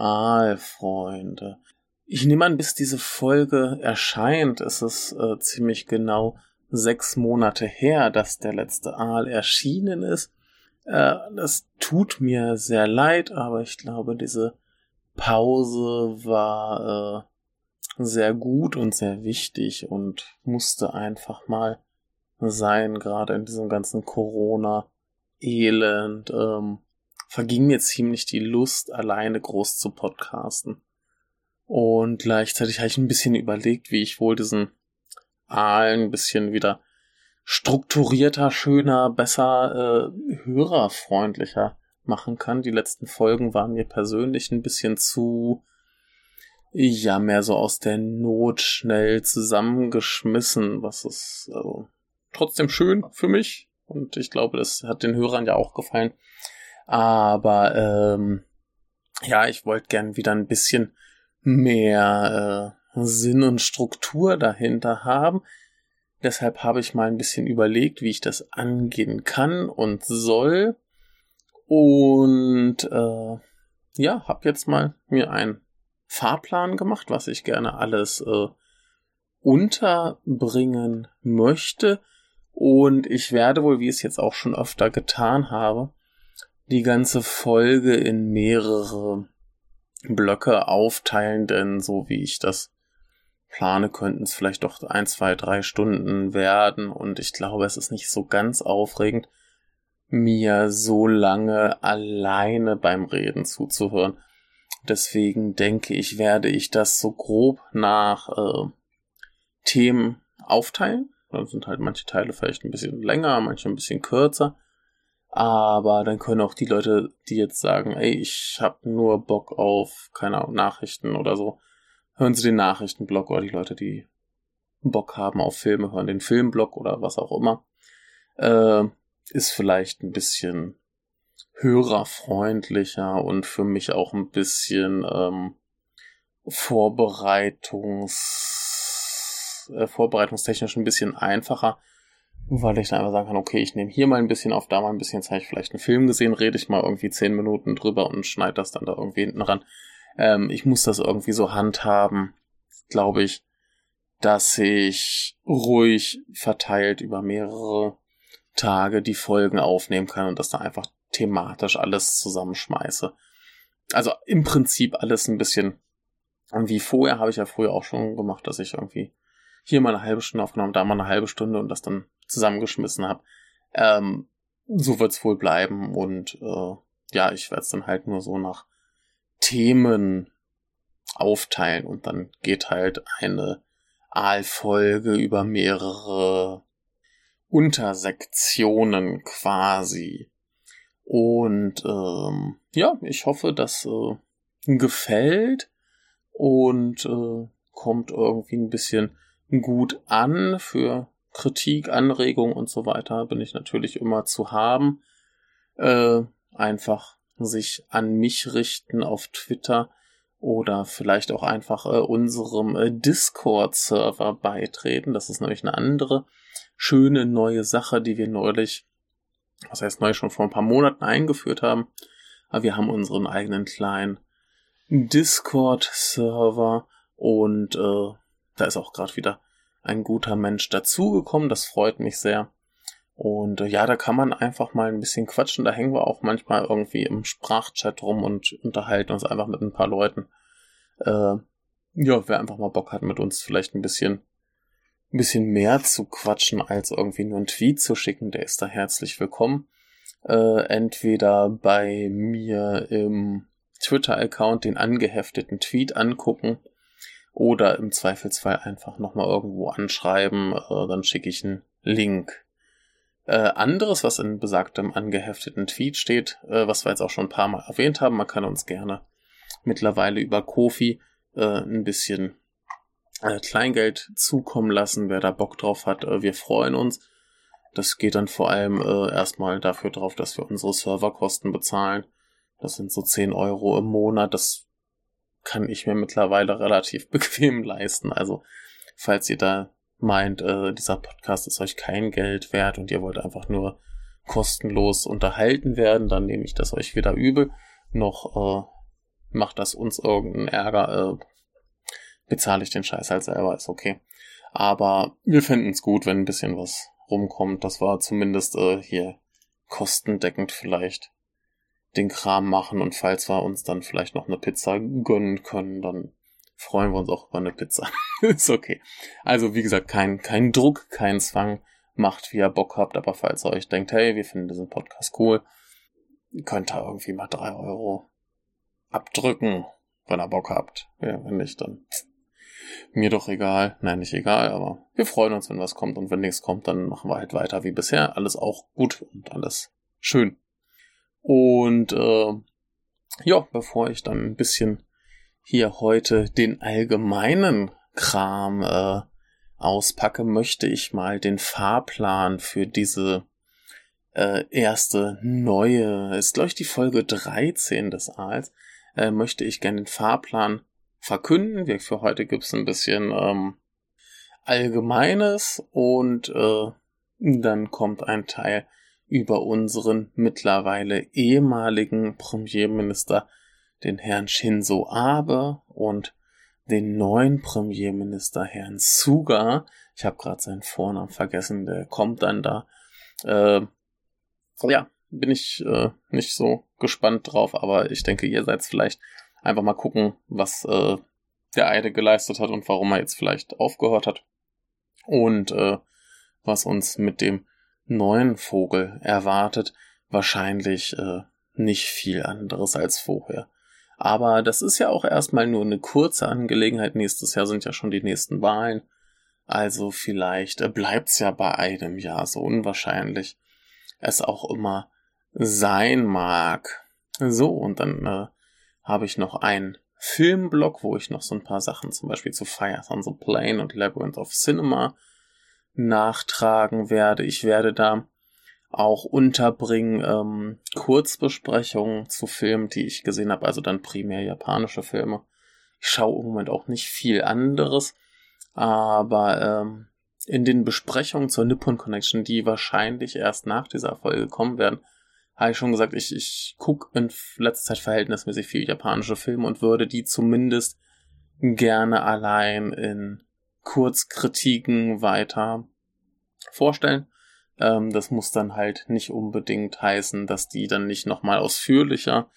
Aalfreunde. Ich nehme an, bis diese Folge erscheint, ist es äh, ziemlich genau sechs Monate her, dass der letzte Aal erschienen ist. Äh, das tut mir sehr leid, aber ich glaube, diese Pause war äh, sehr gut und sehr wichtig und musste einfach mal sein, gerade in diesem ganzen Corona-Elend. Ähm, verging mir ziemlich die Lust, alleine groß zu podcasten. Und gleichzeitig habe ich ein bisschen überlegt, wie ich wohl diesen Aal ein bisschen wieder strukturierter, schöner, besser, äh, hörerfreundlicher machen kann. Die letzten Folgen waren mir persönlich ein bisschen zu, ja, mehr so aus der Not schnell zusammengeschmissen, was ist also trotzdem schön für mich. Und ich glaube, das hat den Hörern ja auch gefallen. Aber ähm, ja, ich wollte gern wieder ein bisschen mehr äh, Sinn und Struktur dahinter haben. Deshalb habe ich mal ein bisschen überlegt, wie ich das angehen kann und soll. Und äh, ja, habe jetzt mal mir einen Fahrplan gemacht, was ich gerne alles äh, unterbringen möchte. Und ich werde wohl, wie ich es jetzt auch schon öfter getan habe, die ganze Folge in mehrere Blöcke aufteilen, denn so wie ich das plane, könnten es vielleicht doch ein, zwei, drei Stunden werden und ich glaube, es ist nicht so ganz aufregend, mir so lange alleine beim Reden zuzuhören. Deswegen denke ich, werde ich das so grob nach äh, Themen aufteilen. Dann sind halt manche Teile vielleicht ein bisschen länger, manche ein bisschen kürzer. Aber dann können auch die Leute, die jetzt sagen, ey, ich habe nur Bock auf, keine Ahnung, Nachrichten oder so, hören sie den Nachrichtenblock oder die Leute, die Bock haben auf Filme, hören den Filmblock oder was auch immer. Äh, ist vielleicht ein bisschen hörerfreundlicher und für mich auch ein bisschen ähm, Vorbereitungs, äh, vorbereitungstechnisch ein bisschen einfacher weil ich dann einfach sagen kann, okay, ich nehme hier mal ein bisschen auf, da mal ein bisschen, jetzt habe ich vielleicht einen Film gesehen, rede ich mal irgendwie zehn Minuten drüber und schneide das dann da irgendwie hinten ran. Ähm, ich muss das irgendwie so handhaben, glaube ich, dass ich ruhig verteilt über mehrere Tage die Folgen aufnehmen kann und das da einfach thematisch alles zusammenschmeiße. Also im Prinzip alles ein bisschen wie vorher, habe ich ja früher auch schon gemacht, dass ich irgendwie hier mal eine halbe Stunde aufgenommen, da mal eine halbe Stunde und das dann zusammengeschmissen habe. Ähm, so wird's wohl bleiben und äh, ja, ich werde es dann halt nur so nach Themen aufteilen und dann geht halt eine Aalfolge über mehrere Untersektionen quasi. Und ähm, ja, ich hoffe, das äh, gefällt und äh, kommt irgendwie ein bisschen gut an für Kritik, Anregung und so weiter bin ich natürlich immer zu haben. Äh, einfach sich an mich richten auf Twitter oder vielleicht auch einfach äh, unserem äh, Discord-Server beitreten. Das ist nämlich eine andere schöne neue Sache, die wir neulich, was heißt neu, schon vor ein paar Monaten eingeführt haben. Aber wir haben unseren eigenen kleinen Discord-Server und äh, da ist auch gerade wieder ein guter Mensch dazugekommen. Das freut mich sehr. Und äh, ja, da kann man einfach mal ein bisschen quatschen. Da hängen wir auch manchmal irgendwie im Sprachchat rum und unterhalten uns einfach mit ein paar Leuten. Äh, ja, wer einfach mal Bock hat, mit uns vielleicht ein bisschen, ein bisschen mehr zu quatschen, als irgendwie nur einen Tweet zu schicken, der ist da herzlich willkommen. Äh, entweder bei mir im Twitter-Account den angehefteten Tweet angucken oder im Zweifelsfall einfach nochmal irgendwo anschreiben, äh, dann schicke ich einen Link. Äh, anderes, was in besagtem angehefteten Tweet steht, äh, was wir jetzt auch schon ein paar Mal erwähnt haben, man kann uns gerne mittlerweile über Kofi äh, ein bisschen äh, Kleingeld zukommen lassen, wer da Bock drauf hat. Äh, wir freuen uns. Das geht dann vor allem erstmal dafür drauf, dass wir unsere Serverkosten bezahlen. Das sind so 10 Euro im Monat. Das kann ich mir mittlerweile relativ bequem leisten. Also, falls ihr da meint, äh, dieser Podcast ist euch kein Geld wert und ihr wollt einfach nur kostenlos unterhalten werden, dann nehme ich das euch weder übel, noch äh, macht das uns irgendeinen Ärger, äh, bezahle ich den Scheiß halt selber, ist okay. Aber wir finden es gut, wenn ein bisschen was rumkommt. Das war zumindest äh, hier kostendeckend vielleicht den Kram machen und falls wir uns dann vielleicht noch eine Pizza gönnen können, dann freuen wir uns auch über eine Pizza. ist okay. Also wie gesagt, kein, kein Druck, kein Zwang. Macht, wie ihr Bock habt, aber falls ihr euch denkt, hey, wir finden diesen Podcast cool, könnt ihr irgendwie mal drei Euro abdrücken, wenn ihr Bock habt. Ja, wenn nicht, dann mir doch egal. Nein, nicht egal, aber wir freuen uns, wenn was kommt und wenn nichts kommt, dann machen wir halt weiter wie bisher. Alles auch gut und alles schön. Und äh, ja, bevor ich dann ein bisschen hier heute den allgemeinen Kram äh, auspacke, möchte ich mal den Fahrplan für diese äh, erste neue, ist glaube ich die Folge 13 des Aals, äh, möchte ich gerne den Fahrplan verkünden. Wir, für heute gibt's ein bisschen ähm, Allgemeines und äh, dann kommt ein Teil über unseren mittlerweile ehemaligen Premierminister, den Herrn Shinzo Abe und den neuen Premierminister Herrn Suga. Ich habe gerade seinen Vornamen vergessen, der kommt dann da. Äh, ja, bin ich äh, nicht so gespannt drauf, aber ich denke, ihr seid vielleicht einfach mal gucken, was äh, der eine geleistet hat und warum er jetzt vielleicht aufgehört hat. Und äh, was uns mit dem neuen Vogel erwartet, wahrscheinlich äh, nicht viel anderes als vorher. Aber das ist ja auch erstmal nur eine kurze Angelegenheit. Nächstes Jahr sind ja schon die nächsten Wahlen. Also vielleicht äh, bleibt's ja bei einem Jahr so unwahrscheinlich es auch immer sein mag. So, und dann äh, habe ich noch einen Filmblog, wo ich noch so ein paar Sachen zum Beispiel zu Fires on the Plane und Labyrinth of Cinema nachtragen werde. Ich werde da auch unterbringen ähm, Kurzbesprechungen zu Filmen, die ich gesehen habe, also dann primär japanische Filme. Ich schaue im Moment auch nicht viel anderes, aber ähm, in den Besprechungen zur Nippon Connection, die wahrscheinlich erst nach dieser Folge kommen werden, habe ich schon gesagt, ich, ich gucke in letzter Zeit verhältnismäßig viel japanische Filme und würde die zumindest gerne allein in Kurzkritiken weiter vorstellen. Ähm, das muss dann halt nicht unbedingt heißen, dass die dann nicht nochmal ausführlicher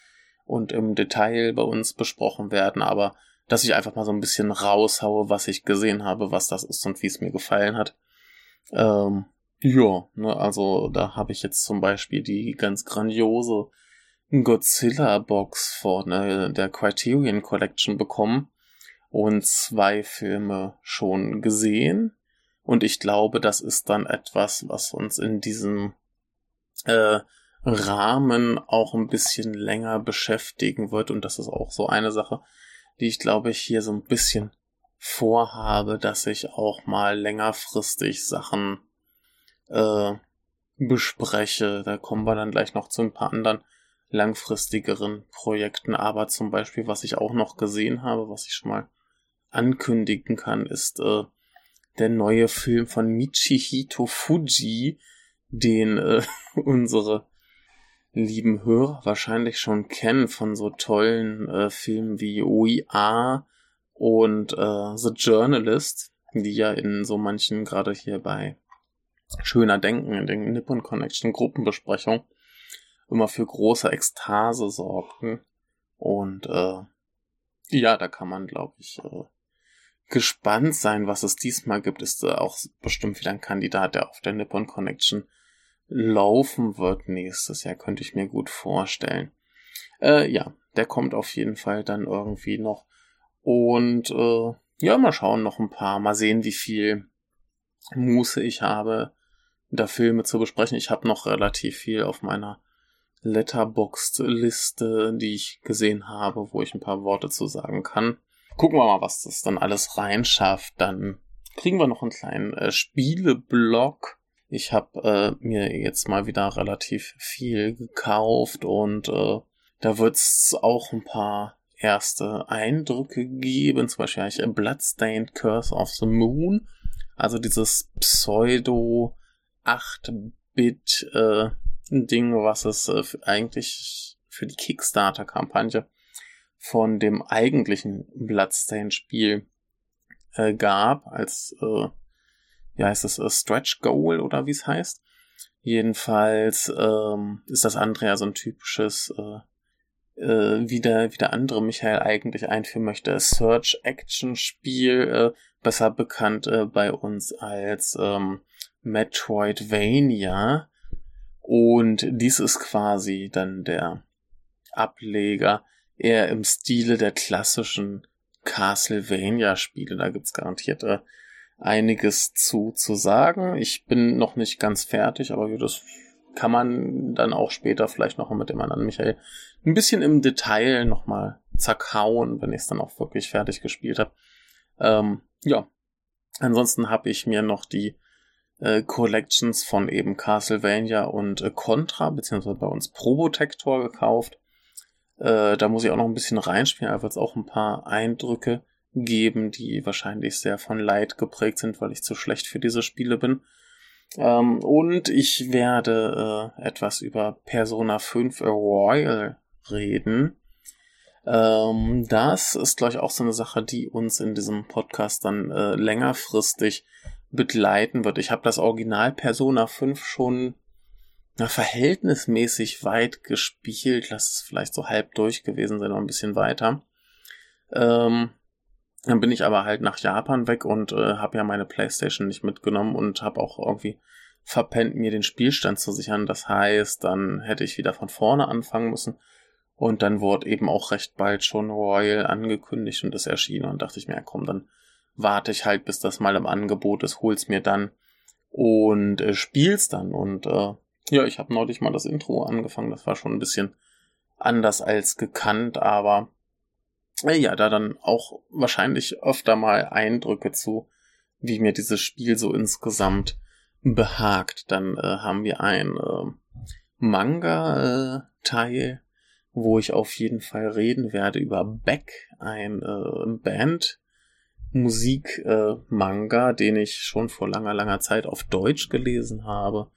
und im Detail bei uns besprochen werden, aber dass ich einfach mal so ein bisschen raushaue, was ich gesehen habe, was das ist und wie es mir gefallen hat. Ähm, ja, ne, also da habe ich jetzt zum Beispiel die ganz grandiose Godzilla-Box von äh, der Criterion Collection bekommen und zwei Filme schon gesehen. Und ich glaube, das ist dann etwas, was uns in diesem äh, Rahmen auch ein bisschen länger beschäftigen wird. Und das ist auch so eine Sache, die ich glaube ich hier so ein bisschen vorhabe, dass ich auch mal längerfristig Sachen äh, bespreche. Da kommen wir dann gleich noch zu ein paar anderen langfristigeren Projekten. Aber zum Beispiel, was ich auch noch gesehen habe, was ich schon mal ankündigen kann, ist äh, der neue Film von Michihito Fuji, den äh, unsere lieben Hörer wahrscheinlich schon kennen von so tollen äh, Filmen wie OIA und äh, The Journalist, die ja in so manchen, gerade hier bei Schöner Denken, in den Nippon Connection Gruppenbesprechung, immer für große Ekstase sorgten. Und äh, ja, da kann man, glaube ich, äh, gespannt sein, was es diesmal gibt. Ist äh, auch bestimmt wieder ein Kandidat, der auf der Nippon Connection laufen wird nächstes Jahr, könnte ich mir gut vorstellen. Äh, ja, der kommt auf jeden Fall dann irgendwie noch. Und äh, ja, mal schauen, noch ein paar. Mal sehen, wie viel Muße ich habe, da Filme zu besprechen. Ich habe noch relativ viel auf meiner Letterboxd-Liste, die ich gesehen habe, wo ich ein paar Worte zu sagen kann. Gucken wir mal, was das dann alles reinschafft. Dann kriegen wir noch einen kleinen äh, Spieleblock ich habe äh, mir jetzt mal wieder relativ viel gekauft und äh, da wird's auch ein paar erste Eindrücke geben. Zum Beispiel habe ich Bloodstained Curse of the Moon. Also dieses Pseudo 8-Bit äh, was es äh, eigentlich für die Kickstarter-Kampagne von dem eigentlichen Bloodstained-Spiel äh, gab, als, äh, wie heißt es, äh, Stretch Goal oder wie es heißt. Jedenfalls ähm, ist das andere ja so ein typisches, äh, äh, wie, der, wie der andere Michael eigentlich einführen möchte, Search-Action-Spiel, äh, besser bekannt äh, bei uns als ähm, Metroidvania. Und dies ist quasi dann der Ableger eher im Stile der klassischen Castlevania-Spiele. Da gibt's garantiert äh, einiges zu, zu sagen. Ich bin noch nicht ganz fertig, aber das kann man dann auch später vielleicht noch mit dem anderen Michael ein bisschen im Detail nochmal zerkauen, wenn ich es dann auch wirklich fertig gespielt habe. Ähm, ja, ansonsten habe ich mir noch die äh, Collections von eben Castlevania und äh, Contra, beziehungsweise bei uns Probotector gekauft. Äh, da muss ich auch noch ein bisschen reinspielen, aber es auch ein paar Eindrücke geben, die wahrscheinlich sehr von Leid geprägt sind, weil ich zu schlecht für diese Spiele bin. Ähm, und ich werde äh, etwas über Persona 5 Royal reden. Ähm, das ist, glaube ich, auch so eine Sache, die uns in diesem Podcast dann äh, längerfristig begleiten wird. Ich habe das Original Persona 5 schon na, verhältnismäßig weit gespielt. Lass es vielleicht so halb durch gewesen sein, noch ein bisschen weiter. Ähm, dann bin ich aber halt nach Japan weg und äh, habe ja meine Playstation nicht mitgenommen und habe auch irgendwie verpennt, mir den Spielstand zu sichern. Das heißt, dann hätte ich wieder von vorne anfangen müssen. Und dann wurde eben auch recht bald schon Royal angekündigt und es erschien. Und dachte ich mir, ja, komm, dann warte ich halt, bis das mal im Angebot ist, hol's mir dann und äh, spiel's dann. Und äh, ja, ich habe neulich mal das Intro angefangen. Das war schon ein bisschen anders als gekannt, aber äh, ja, da dann auch wahrscheinlich öfter mal Eindrücke zu, wie mir dieses Spiel so insgesamt behagt. Dann äh, haben wir ein äh, Manga-Teil, wo ich auf jeden Fall reden werde über Beck, ein äh, Band. Musik-Manga, äh, den ich schon vor langer, langer Zeit auf Deutsch gelesen habe.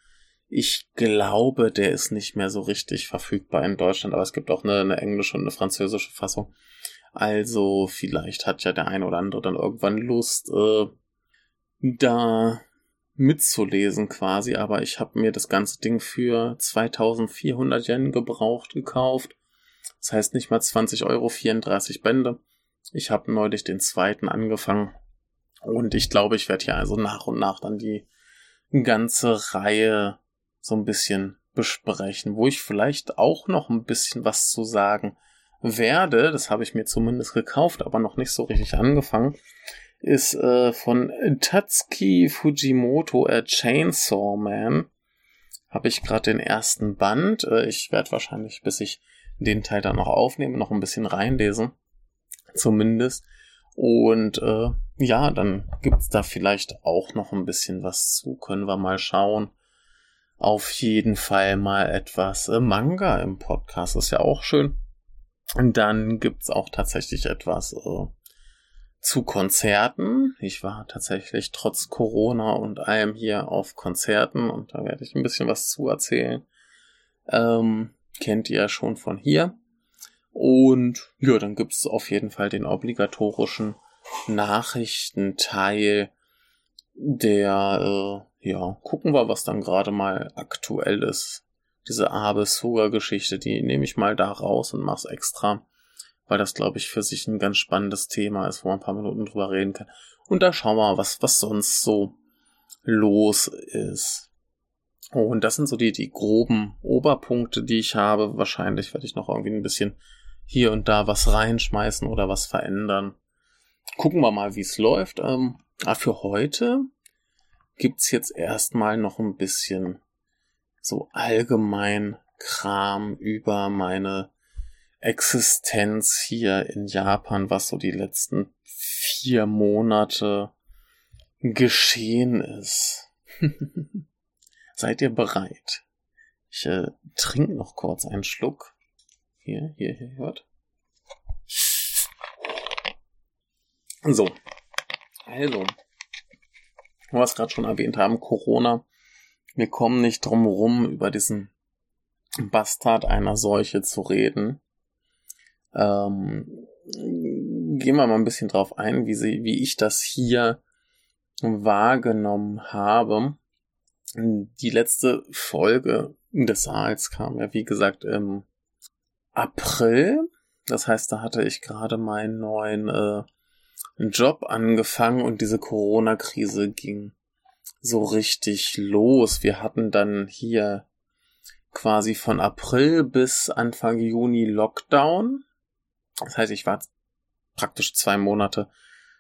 Ich glaube, der ist nicht mehr so richtig verfügbar in Deutschland, aber es gibt auch eine, eine englische und eine französische Fassung. Also vielleicht hat ja der eine oder andere dann irgendwann Lust, äh, da mitzulesen quasi, aber ich habe mir das ganze Ding für 2400 Yen gebraucht gekauft. Das heißt nicht mal 20 Euro, 34 Bände. Ich habe neulich den zweiten angefangen und ich glaube, ich werde hier also nach und nach dann die ganze Reihe so ein bisschen besprechen, wo ich vielleicht auch noch ein bisschen was zu sagen werde. Das habe ich mir zumindest gekauft, aber noch nicht so richtig angefangen. Ist äh, von Tatsuki Fujimoto, A Chainsaw Man. Habe ich gerade den ersten Band. Äh, ich werde wahrscheinlich, bis ich den Teil dann noch aufnehme, noch ein bisschen reinlesen zumindest. Und äh, ja, dann gibt's da vielleicht auch noch ein bisschen was zu. Können wir mal schauen. Auf jeden Fall mal etwas äh, Manga im Podcast. Ist ja auch schön. Und dann gibt's auch tatsächlich etwas äh, zu Konzerten. Ich war tatsächlich trotz Corona und allem hier auf Konzerten und da werde ich ein bisschen was zu erzählen. Ähm, kennt ihr ja schon von hier. Und ja, dann gibt's auf jeden Fall den obligatorischen Nachrichtenteil, der, äh, ja, gucken wir, was dann gerade mal aktuell ist. Diese Abe Soga Geschichte, die nehme ich mal da raus und mach's extra, weil das, glaube ich, für sich ein ganz spannendes Thema ist, wo man ein paar Minuten drüber reden kann. Und da schauen wir was, was sonst so los ist. Oh, und das sind so die, die groben Oberpunkte, die ich habe. Wahrscheinlich werde ich noch irgendwie ein bisschen hier und da was reinschmeißen oder was verändern. Gucken wir mal, wie es läuft. Ähm, aber für heute gibt's jetzt erstmal noch ein bisschen so allgemein Kram über meine Existenz hier in Japan, was so die letzten vier Monate geschehen ist. Seid ihr bereit? Ich äh, trinke noch kurz einen Schluck. Hier, hier, hier hört. So. Also. Was gerade schon erwähnt haben, Corona. Wir kommen nicht drum rum, über diesen Bastard einer Seuche zu reden. Ähm, gehen wir mal ein bisschen drauf ein, wie, sie, wie ich das hier wahrgenommen habe. Die letzte Folge des Saals kam ja, wie gesagt, im April. Das heißt, da hatte ich gerade meinen neuen äh, Job angefangen und diese Corona-Krise ging so richtig los. Wir hatten dann hier quasi von April bis Anfang Juni Lockdown. Das heißt, ich war praktisch zwei Monate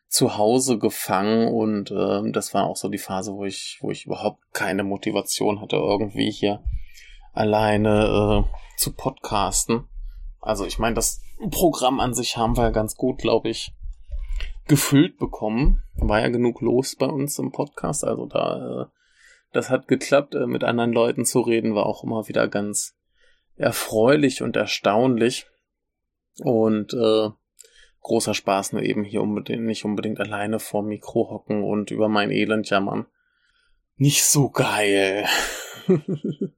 zu Hause gefangen und äh, das war auch so die Phase, wo ich, wo ich überhaupt keine Motivation hatte, irgendwie hier alleine äh, zu podcasten. Also ich meine, das Programm an sich haben wir ganz gut, glaube ich, gefüllt bekommen. War ja genug los bei uns im Podcast, also da äh, das hat geklappt, äh, mit anderen Leuten zu reden, war auch immer wieder ganz erfreulich und erstaunlich. Und äh, großer Spaß, nur eben hier unbedingt, nicht unbedingt alleine vorm Mikro hocken und über mein Elend jammern. Nicht so geil.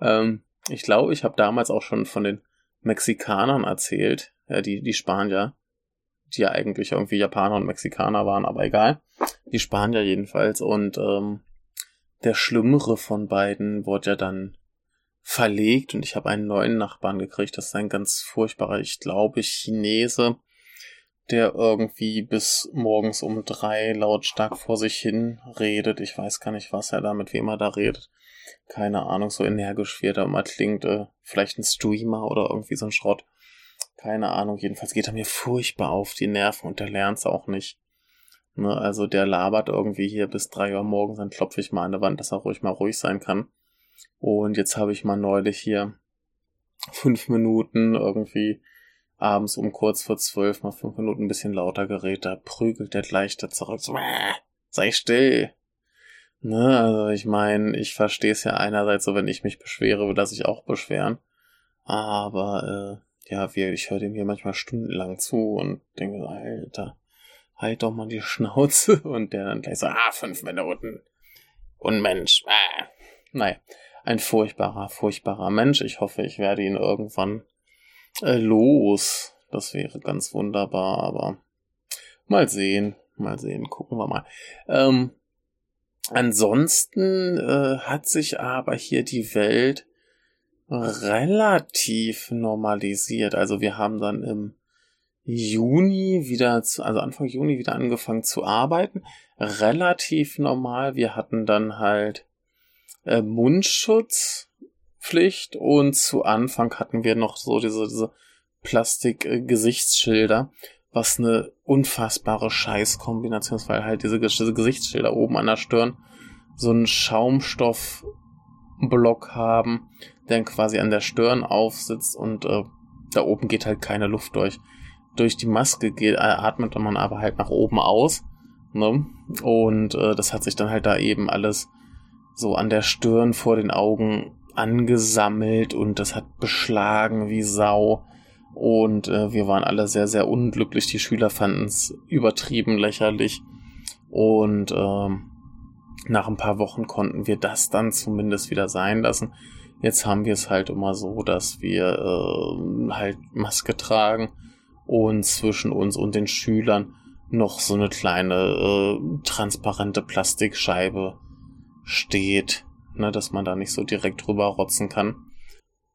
ähm, ich glaube, ich habe damals auch schon von den Mexikanern erzählt, ja, die, die Spanier, die ja eigentlich irgendwie Japaner und Mexikaner waren, aber egal. Die Spanier jedenfalls. Und ähm, der schlimmere von beiden wurde ja dann verlegt und ich habe einen neuen Nachbarn gekriegt. Das ist ein ganz furchtbarer, ich glaube, Chinese, der irgendwie bis morgens um drei lautstark vor sich hin redet. Ich weiß gar nicht, was er da, mit wem er da redet. Keine Ahnung, so energisch wie er da immer klingt. Äh, vielleicht ein Streamer oder irgendwie so ein Schrott. Keine Ahnung, jedenfalls geht er mir furchtbar auf die Nerven und der lernt's auch nicht. Ne, also der labert irgendwie hier bis drei Uhr morgens, dann klopfe ich mal an der Wand, dass er ruhig mal ruhig sein kann. Und jetzt habe ich mal neulich hier fünf Minuten irgendwie abends um kurz vor zwölf mal fünf Minuten ein bisschen lauter geredet, da prügelt der gleich da zurück, so, äh, sei still. Ne, also ich meine, ich verstehe es ja einerseits so, wenn ich mich beschwere, würde das ich auch beschweren. Aber äh, ja, wir, ich höre dem hier manchmal stundenlang zu und denke, Alter, halt doch mal die Schnauze und der dann gleich so, ah, fünf Minuten. Und Mensch, ah. Naja, ein furchtbarer, furchtbarer Mensch. Ich hoffe, ich werde ihn irgendwann äh, los. Das wäre ganz wunderbar, aber mal sehen, mal sehen, gucken wir mal. Ähm, ansonsten äh, hat sich aber hier die Welt relativ normalisiert. Also wir haben dann im Juni wieder, zu, also Anfang Juni wieder angefangen zu arbeiten. Relativ normal. Wir hatten dann halt äh, Mundschutzpflicht und zu Anfang hatten wir noch so diese, diese Plastik-Gesichtsschilder, was eine unfassbare Scheißkombination ist, weil halt diese, diese Gesichtsschilder oben an der Stirn so einen Schaumstoffblock haben, der quasi an der Stirn aufsitzt und äh, da oben geht halt keine Luft durch durch die Maske geht, äh, atmet man aber halt nach oben aus. Ne? Und äh, das hat sich dann halt da eben alles so an der Stirn vor den Augen angesammelt und das hat beschlagen wie Sau. Und äh, wir waren alle sehr, sehr unglücklich. Die Schüler fanden es übertrieben lächerlich. Und ähm, nach ein paar Wochen konnten wir das dann zumindest wieder sein lassen. Jetzt haben wir es halt immer so, dass wir äh, halt Maske tragen und zwischen uns und den Schülern noch so eine kleine äh, transparente Plastikscheibe steht, ne, dass man da nicht so direkt drüber rotzen kann.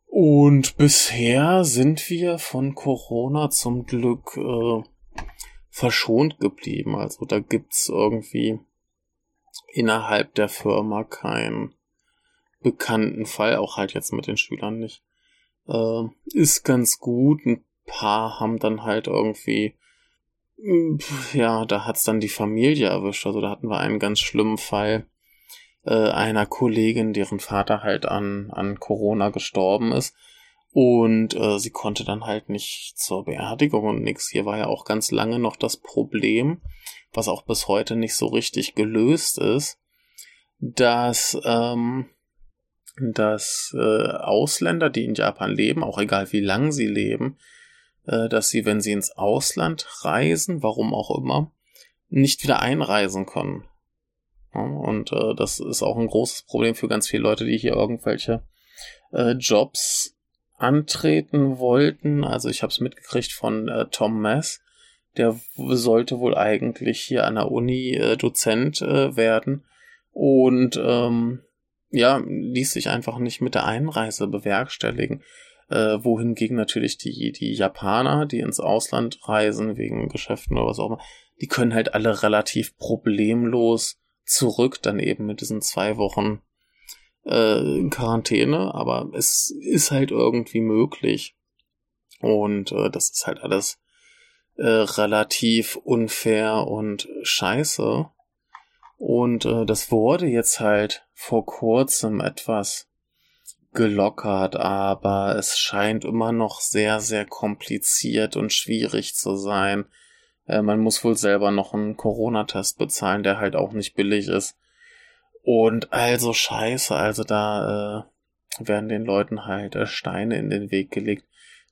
Und bisher sind wir von Corona zum Glück äh, verschont geblieben. Also da gibt's irgendwie innerhalb der Firma keinen bekannten Fall, auch halt jetzt mit den Schülern nicht. Äh, ist ganz gut. Ein paar haben dann halt irgendwie, hm, ja, da hat's dann die Familie erwischt. Also da hatten wir einen ganz schlimmen Fall äh, einer Kollegin, deren Vater halt an, an Corona gestorben ist. Und äh, sie konnte dann halt nicht zur Beerdigung und nix. Hier war ja auch ganz lange noch das Problem, was auch bis heute nicht so richtig gelöst ist, dass ähm, dass äh, Ausländer, die in Japan leben, auch egal wie lang sie leben, äh, dass sie, wenn sie ins Ausland reisen, warum auch immer, nicht wieder einreisen können. und äh, das ist auch ein großes Problem für ganz viele Leute, die hier irgendwelche äh, Jobs antreten wollten. Also ich habe es mitgekriegt von äh, Tom Mess. Der sollte wohl eigentlich hier an der Uni äh, Dozent äh, werden und ähm, ja, ließ sich einfach nicht mit der Einreise bewerkstelligen. Äh, wohingegen natürlich die, die Japaner, die ins Ausland reisen wegen Geschäften oder was auch immer, die können halt alle relativ problemlos zurück, dann eben mit diesen zwei Wochen äh, Quarantäne, aber es ist halt irgendwie möglich. Und äh, das ist halt alles äh, relativ unfair und scheiße. Und äh, das wurde jetzt halt vor kurzem etwas gelockert, aber es scheint immer noch sehr, sehr kompliziert und schwierig zu sein. Äh, man muss wohl selber noch einen Corona-Test bezahlen, der halt auch nicht billig ist. Und also scheiße, also da äh, werden den Leuten halt äh, Steine in den Weg gelegt,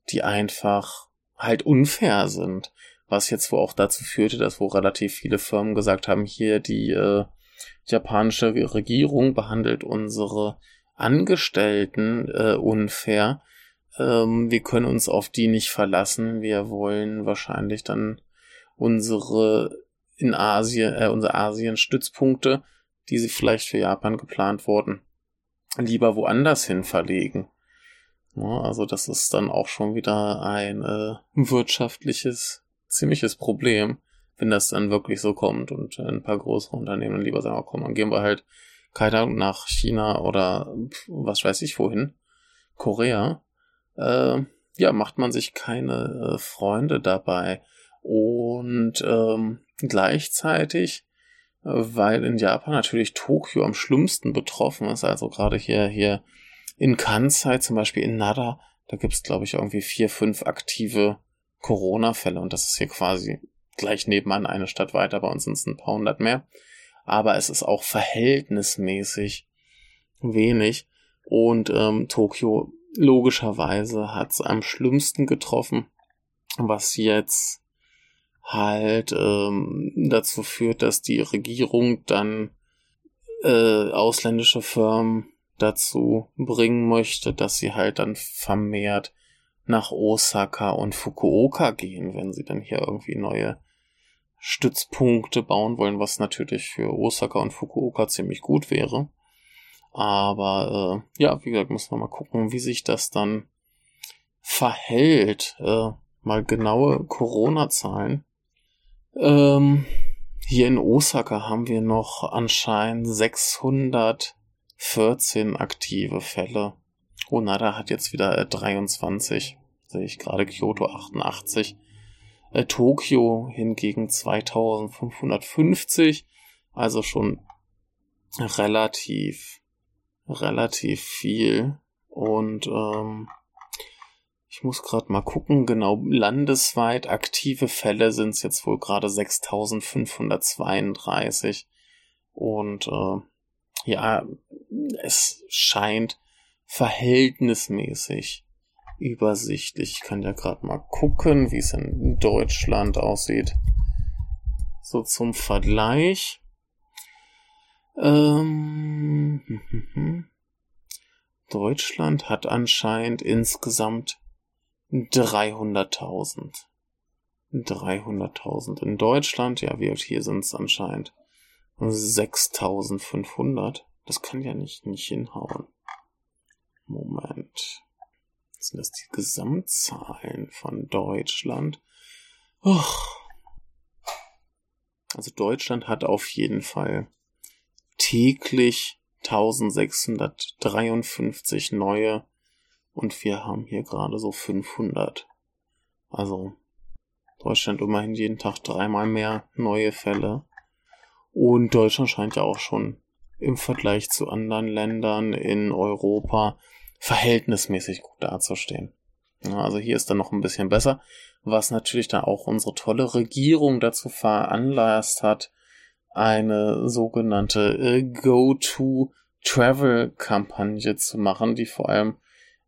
die einfach halt unfair sind. Was jetzt wohl auch dazu führte, dass wohl relativ viele Firmen gesagt haben, hier die äh, japanische Regierung behandelt unsere Angestellten äh, unfair. Ähm, wir können uns auf die nicht verlassen. Wir wollen wahrscheinlich dann unsere in Asien, äh, unsere Asien-Stützpunkte die sie vielleicht für Japan geplant wurden, lieber woanders hin verlegen. Ja, also das ist dann auch schon wieder ein äh, wirtschaftliches, ziemliches Problem, wenn das dann wirklich so kommt und ein paar größere Unternehmen lieber sagen, oh, komm, dann gehen wir halt, keine Ahnung, nach China oder was weiß ich wohin, Korea. Äh, ja, macht man sich keine äh, Freunde dabei. Und ähm, gleichzeitig weil in Japan natürlich Tokio am schlimmsten betroffen ist. Also gerade hier, hier in Kansai, zum Beispiel in Nara, da gibt es, glaube ich, irgendwie vier, fünf aktive Corona-Fälle und das ist hier quasi gleich nebenan eine Stadt weiter. Bei uns sind es ein paar hundert mehr. Aber es ist auch verhältnismäßig wenig. Und ähm, Tokio logischerweise hat es am schlimmsten getroffen, was jetzt halt ähm, dazu führt, dass die Regierung dann äh, ausländische Firmen dazu bringen möchte, dass sie halt dann vermehrt nach Osaka und Fukuoka gehen, wenn sie dann hier irgendwie neue Stützpunkte bauen wollen, was natürlich für Osaka und Fukuoka ziemlich gut wäre. Aber äh, ja, wie gesagt, müssen wir mal gucken, wie sich das dann verhält. Äh, mal genaue Corona-Zahlen ähm, hier in Osaka haben wir noch anscheinend 614 aktive Fälle. Onada hat jetzt wieder äh, 23. Sehe ich gerade Kyoto 88. Äh, Tokio hingegen 2550. Also schon relativ, relativ viel. Und ähm, ich muss gerade mal gucken, genau, landesweit aktive Fälle sind es jetzt wohl gerade 6532. Und äh, ja, es scheint verhältnismäßig übersichtlich. Ich kann ja gerade mal gucken, wie es in Deutschland aussieht. So zum Vergleich. Ähm, Deutschland hat anscheinend insgesamt 300.000. 300.000 in Deutschland, ja, wie hier sind es anscheinend 6.500. Das kann ja nicht, nicht hinhauen. Sind das die Gesamtzahlen von Deutschland? Och. Also Deutschland hat auf jeden Fall täglich 1653 neue und wir haben hier gerade so 500. Also Deutschland immerhin jeden Tag dreimal mehr neue Fälle. Und Deutschland scheint ja auch schon im Vergleich zu anderen Ländern in Europa verhältnismäßig gut dazustehen. also hier ist dann noch ein bisschen besser, was natürlich dann auch unsere tolle Regierung dazu veranlasst hat, eine sogenannte äh, Go-to-Travel-Kampagne zu machen, die vor allem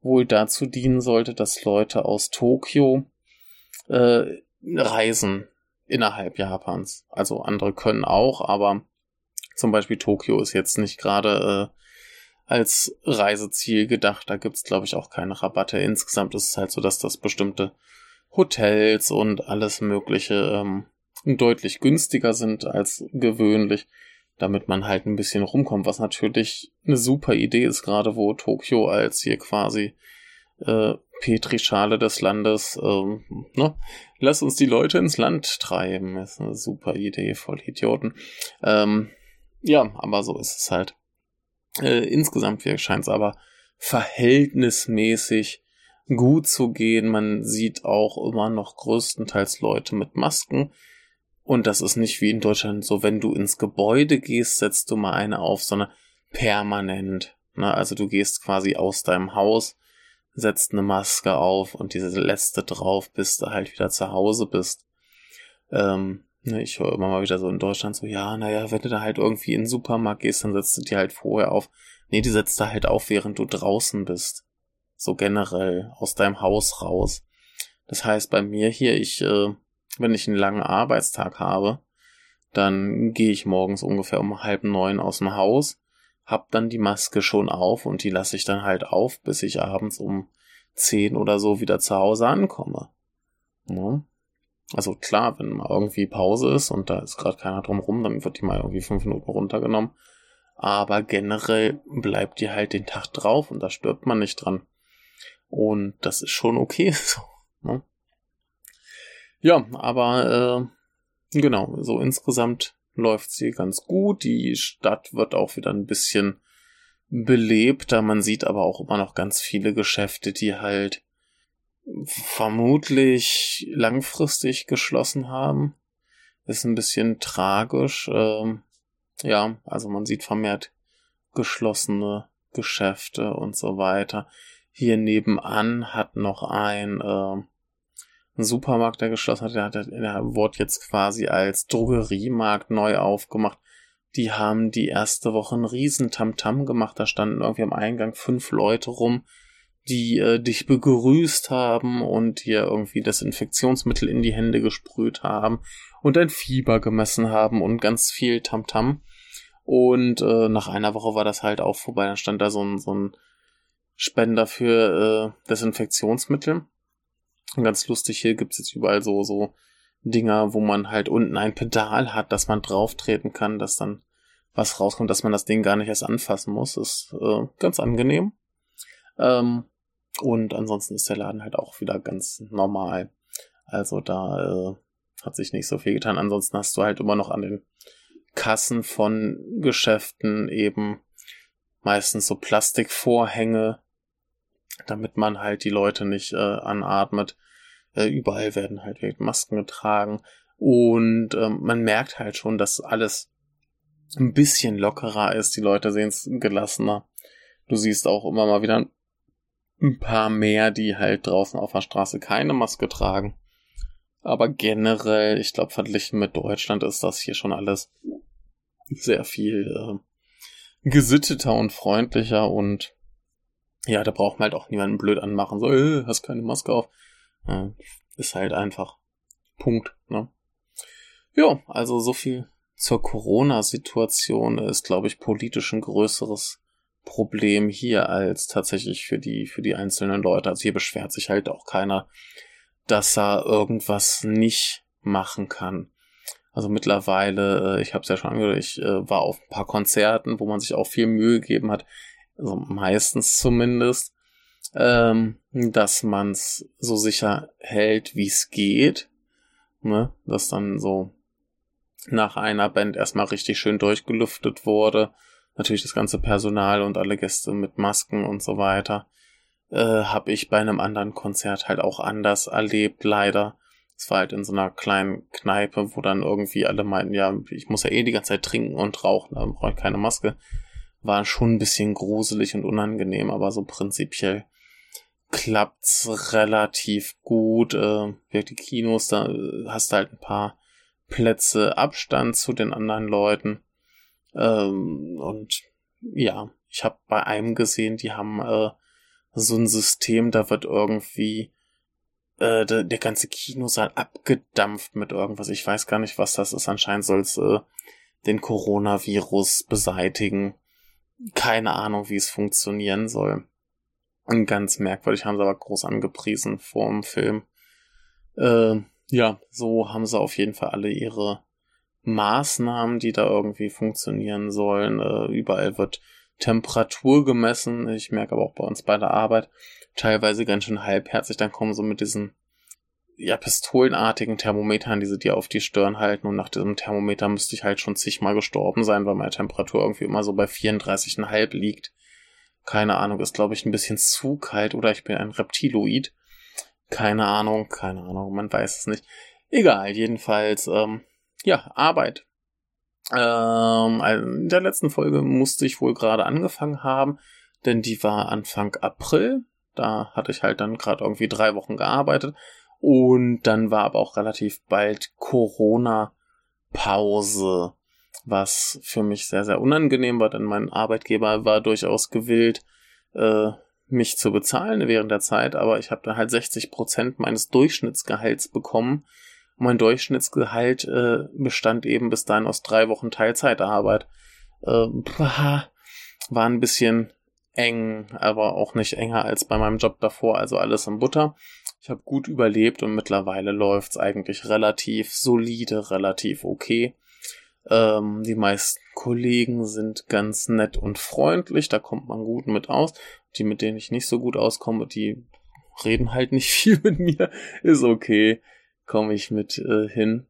wohl dazu dienen sollte, dass Leute aus Tokio äh, reisen innerhalb Japans. Also andere können auch, aber zum Beispiel Tokio ist jetzt nicht gerade als Reiseziel gedacht. Da gibt's glaube ich, auch keine Rabatte. Insgesamt ist es halt so, dass das bestimmte Hotels und alles Mögliche ähm, deutlich günstiger sind als gewöhnlich, damit man halt ein bisschen rumkommt, was natürlich eine super Idee ist, gerade wo Tokio als hier quasi äh, Petrischale des Landes, ähm, ne? Lass uns die Leute ins Land treiben. ist eine super Idee, voll Idioten. Ähm, ja, aber so ist es halt. Äh, insgesamt scheint es aber verhältnismäßig gut zu gehen. Man sieht auch immer noch größtenteils Leute mit Masken. Und das ist nicht wie in Deutschland so, wenn du ins Gebäude gehst, setzt du mal eine auf, sondern permanent. Ne? Also du gehst quasi aus deinem Haus, setzt eine Maske auf und diese letzte drauf, bis du halt wieder zu Hause bist. Ähm, ne, ich höre immer mal wieder so in Deutschland so, ja, naja, wenn du da halt irgendwie in den Supermarkt gehst, dann setzt du die halt vorher auf. Nee, die setzt du halt auf, während du draußen bist. So generell, aus deinem Haus raus. Das heißt, bei mir hier, ich, äh, wenn ich einen langen Arbeitstag habe, dann gehe ich morgens ungefähr um halb neun aus dem Haus, hab dann die Maske schon auf und die lasse ich dann halt auf, bis ich abends um zehn oder so wieder zu Hause ankomme. Ja. Also klar, wenn mal irgendwie Pause ist und da ist gerade keiner drum rum, dann wird die mal irgendwie fünf Minuten runtergenommen. Aber generell bleibt die halt den Tag drauf und da stirbt man nicht dran. Und das ist schon okay so. Ne? Ja, aber äh, genau, so insgesamt läuft sie ganz gut. Die Stadt wird auch wieder ein bisschen belebter. Man sieht aber auch immer noch ganz viele Geschäfte, die halt vermutlich langfristig geschlossen haben. Ist ein bisschen tragisch. Ähm, ja, also man sieht vermehrt geschlossene Geschäfte und so weiter. Hier nebenan hat noch ein äh, ein Supermarkt, der geschlossen hat, der, hat, der wurde jetzt quasi als Drogeriemarkt neu aufgemacht. Die haben die erste Woche einen riesen Tamtam gemacht. Da standen irgendwie am Eingang fünf Leute rum, die äh, dich begrüßt haben und dir irgendwie Desinfektionsmittel in die Hände gesprüht haben und dein Fieber gemessen haben und ganz viel Tamtam. Und äh, nach einer Woche war das halt auch vorbei. Dann stand da so ein, so ein Spender für äh, Desinfektionsmittel Ganz lustig, hier gibt's jetzt überall so, so Dinger, wo man halt unten ein Pedal hat, dass man drauf treten kann, dass dann was rauskommt, dass man das Ding gar nicht erst anfassen muss. Ist äh, ganz angenehm. Ähm, und ansonsten ist der Laden halt auch wieder ganz normal. Also da äh, hat sich nicht so viel getan. Ansonsten hast du halt immer noch an den Kassen von Geschäften eben meistens so Plastikvorhänge, damit man halt die Leute nicht äh, anatmet. Äh, überall werden halt Masken getragen und ähm, man merkt halt schon, dass alles ein bisschen lockerer ist. Die Leute sehen es gelassener. Du siehst auch immer mal wieder ein paar mehr, die halt draußen auf der Straße keine Maske tragen. Aber generell, ich glaube, verglichen mit Deutschland ist das hier schon alles sehr viel äh, gesitteter und freundlicher und ja, da braucht man halt auch niemanden blöd anmachen, so, äh, hast keine Maske auf. Ja, ist halt einfach Punkt, ne? Ja, also so viel zur Corona-Situation ist, glaube ich, politisch ein größeres Problem hier als tatsächlich für die, für die einzelnen Leute. Also hier beschwert sich halt auch keiner, dass er irgendwas nicht machen kann. Also mittlerweile, äh, ich habe es ja schon angehört, ich äh, war auf ein paar Konzerten, wo man sich auch viel Mühe gegeben hat, also meistens zumindest, ähm, dass man es so sicher hält, wie es geht. Ne? Dass dann so nach einer Band erstmal richtig schön durchgelüftet wurde. Natürlich das ganze Personal und alle Gäste mit Masken und so weiter. Äh, habe ich bei einem anderen Konzert halt auch anders erlebt, leider. Es war halt in so einer kleinen Kneipe, wo dann irgendwie alle meinten, ja, ich muss ja eh die ganze Zeit trinken und rauchen, da brauche ich keine Maske war schon ein bisschen gruselig und unangenehm, aber so prinzipiell klappt's relativ gut. Äh, die Kinos, da äh, hast du halt ein paar Plätze Abstand zu den anderen Leuten. Ähm, und ja, ich habe bei einem gesehen, die haben äh, so ein System, da wird irgendwie äh, der, der ganze Kinosaal abgedampft mit irgendwas. Ich weiß gar nicht, was das ist. Anscheinend soll es äh, den Coronavirus beseitigen. keine Ahnung, wie es funktionieren soll. Und ganz merkwürdig haben sie aber groß angepriesen vor dem Film. Äh, ja, so haben sie auf jeden Fall alle ihre Maßnahmen, die da irgendwie funktionieren sollen. Äh, überall wird Temperatur gemessen. Ich merke aber auch bei uns bei der Arbeit teilweise ganz schön halbherzig. Dann kommen sie mit diesen ja, pistolenartigen Thermometern, die sie dir auf die Stirn halten. Und nach diesem Thermometer müsste ich halt schon zigmal gestorben sein, weil meine Temperatur irgendwie immer so bei 34,5 liegt. Keine Ahnung, ist glaube ich ein bisschen zu kalt oder ich bin ein Reptiloid. Keine Ahnung, keine Ahnung, man weiß es nicht. Egal, jedenfalls, ähm, ja, Arbeit. Ähm, in der letzten Folge musste ich wohl gerade angefangen haben, denn die war Anfang April. Da hatte ich halt dann gerade irgendwie drei Wochen gearbeitet. Und dann war aber auch relativ bald Corona-Pause, was für mich sehr, sehr unangenehm war, denn mein Arbeitgeber war durchaus gewillt, äh, mich zu bezahlen während der Zeit, aber ich habe dann halt 60 Prozent meines Durchschnittsgehalts bekommen. Mein Durchschnittsgehalt äh, bestand eben bis dahin aus drei Wochen Teilzeitarbeit. Äh, war ein bisschen eng, aber auch nicht enger als bei meinem Job davor, also alles in Butter. Ich habe gut überlebt und mittlerweile läuft's eigentlich relativ solide, relativ okay. Ähm, die meisten Kollegen sind ganz nett und freundlich, da kommt man gut mit aus. Die, mit denen ich nicht so gut auskomme, die reden halt nicht viel mit mir. Ist okay, komme ich mit äh, hin.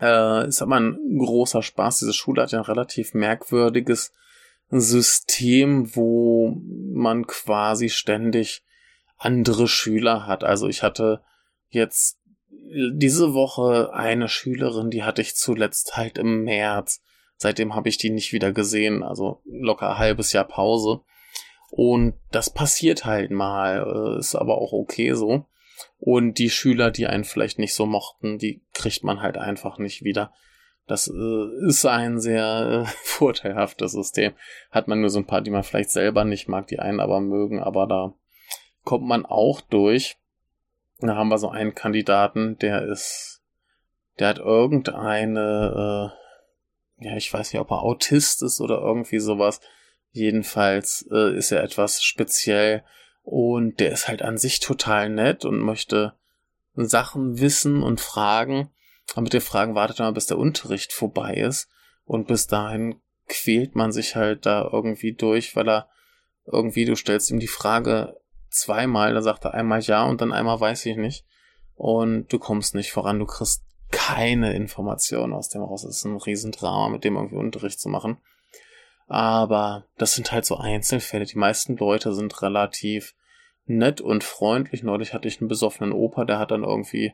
Äh, ist aber ein großer Spaß. Diese Schule hat ja ein relativ merkwürdiges System, wo man quasi ständig andere Schüler hat. Also ich hatte jetzt diese Woche eine Schülerin, die hatte ich zuletzt halt im März. Seitdem habe ich die nicht wieder gesehen, also locker halbes Jahr Pause. Und das passiert halt mal, äh, ist aber auch okay so. Und die Schüler, die einen vielleicht nicht so mochten, die kriegt man halt einfach nicht wieder. Das äh, ist ein sehr äh, vorteilhaftes System. Hat man nur so ein paar, die man vielleicht selber nicht mag, die einen aber mögen, aber da kommt man auch durch. Da haben wir so einen Kandidaten, der ist, der hat irgendeine, äh, ja, ich weiß nicht, ob er Autist ist oder irgendwie sowas. Jedenfalls äh, ist er etwas speziell und der ist halt an sich total nett und möchte Sachen wissen und fragen. Aber mit den Fragen wartet mal, bis der Unterricht vorbei ist. Und bis dahin quält man sich halt da irgendwie durch, weil er irgendwie, du stellst ihm die Frage zweimal, da sagt er einmal ja und dann einmal weiß ich nicht. Und du kommst nicht voran, du kriegst keine Informationen aus dem raus. Es ist ein Riesendrama, mit dem irgendwie Unterricht zu machen. Aber das sind halt so Einzelfälle. Die meisten Leute sind relativ nett und freundlich. Neulich hatte ich einen besoffenen Opa, der hat dann irgendwie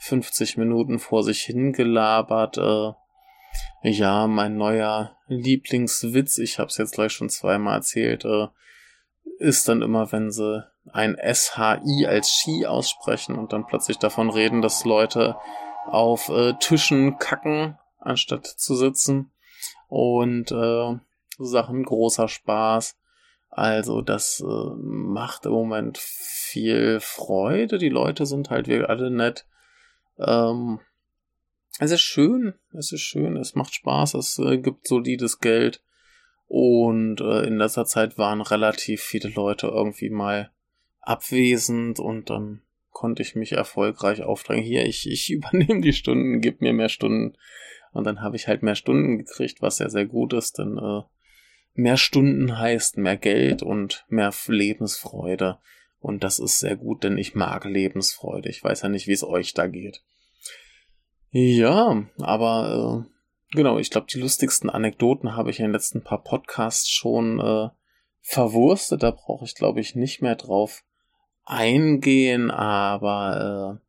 50 Minuten vor sich hingelabert. Äh, ja, mein neuer Lieblingswitz, ich habe es jetzt gleich schon zweimal erzählt, äh, ist dann immer, wenn sie ein SHI als Ski aussprechen und dann plötzlich davon reden, dass Leute auf äh, Tischen kacken, anstatt zu sitzen. Und äh, Sachen großer Spaß. Also das äh, macht im Moment viel Freude. Die Leute sind halt wir alle nett. Ähm, es ist schön, es ist schön, es macht Spaß, es äh, gibt solides Geld. Und äh, in letzter Zeit waren relativ viele Leute irgendwie mal abwesend und dann konnte ich mich erfolgreich aufdrängen. Hier, ich, ich übernehme die Stunden, gib mir mehr Stunden. Und dann habe ich halt mehr Stunden gekriegt, was sehr, sehr gut ist, denn äh, mehr Stunden heißt mehr Geld und mehr Lebensfreude. Und das ist sehr gut, denn ich mag Lebensfreude. Ich weiß ja nicht, wie es euch da geht. Ja, aber äh, Genau, ich glaube, die lustigsten Anekdoten habe ich in den letzten paar Podcasts schon äh, verwurstet. Da brauche ich, glaube ich, nicht mehr drauf eingehen. Aber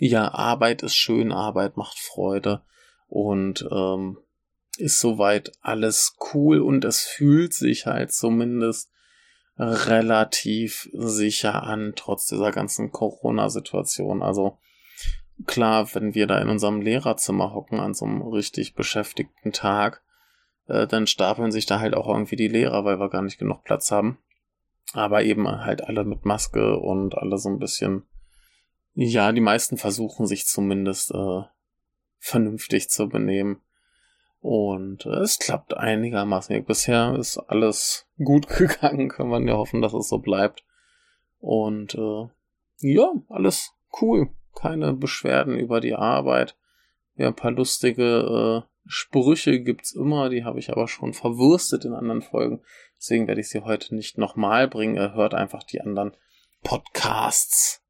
äh, ja, Arbeit ist schön, Arbeit macht Freude und ähm, ist soweit alles cool und es fühlt sich halt zumindest relativ sicher an, trotz dieser ganzen Corona-Situation. Also klar, wenn wir da in unserem Lehrerzimmer hocken an so einem richtig beschäftigten Tag, äh, dann stapeln sich da halt auch irgendwie die Lehrer, weil wir gar nicht genug Platz haben. Aber eben halt alle mit Maske und alle so ein bisschen, ja, die meisten versuchen sich zumindest äh, vernünftig zu benehmen. Und äh, es klappt einigermaßen. Bisher ist alles gut gegangen, kann man ja hoffen, dass es so bleibt. Und äh, ja, alles cool. Keine Beschwerden über die Arbeit. Ja, ein paar lustige äh, Sprüche gibt's immer, die habe ich aber schon verwurstet in anderen Folgen. Deswegen werde ich sie heute nicht nochmal bringen. Ihr hört einfach die anderen Podcasts.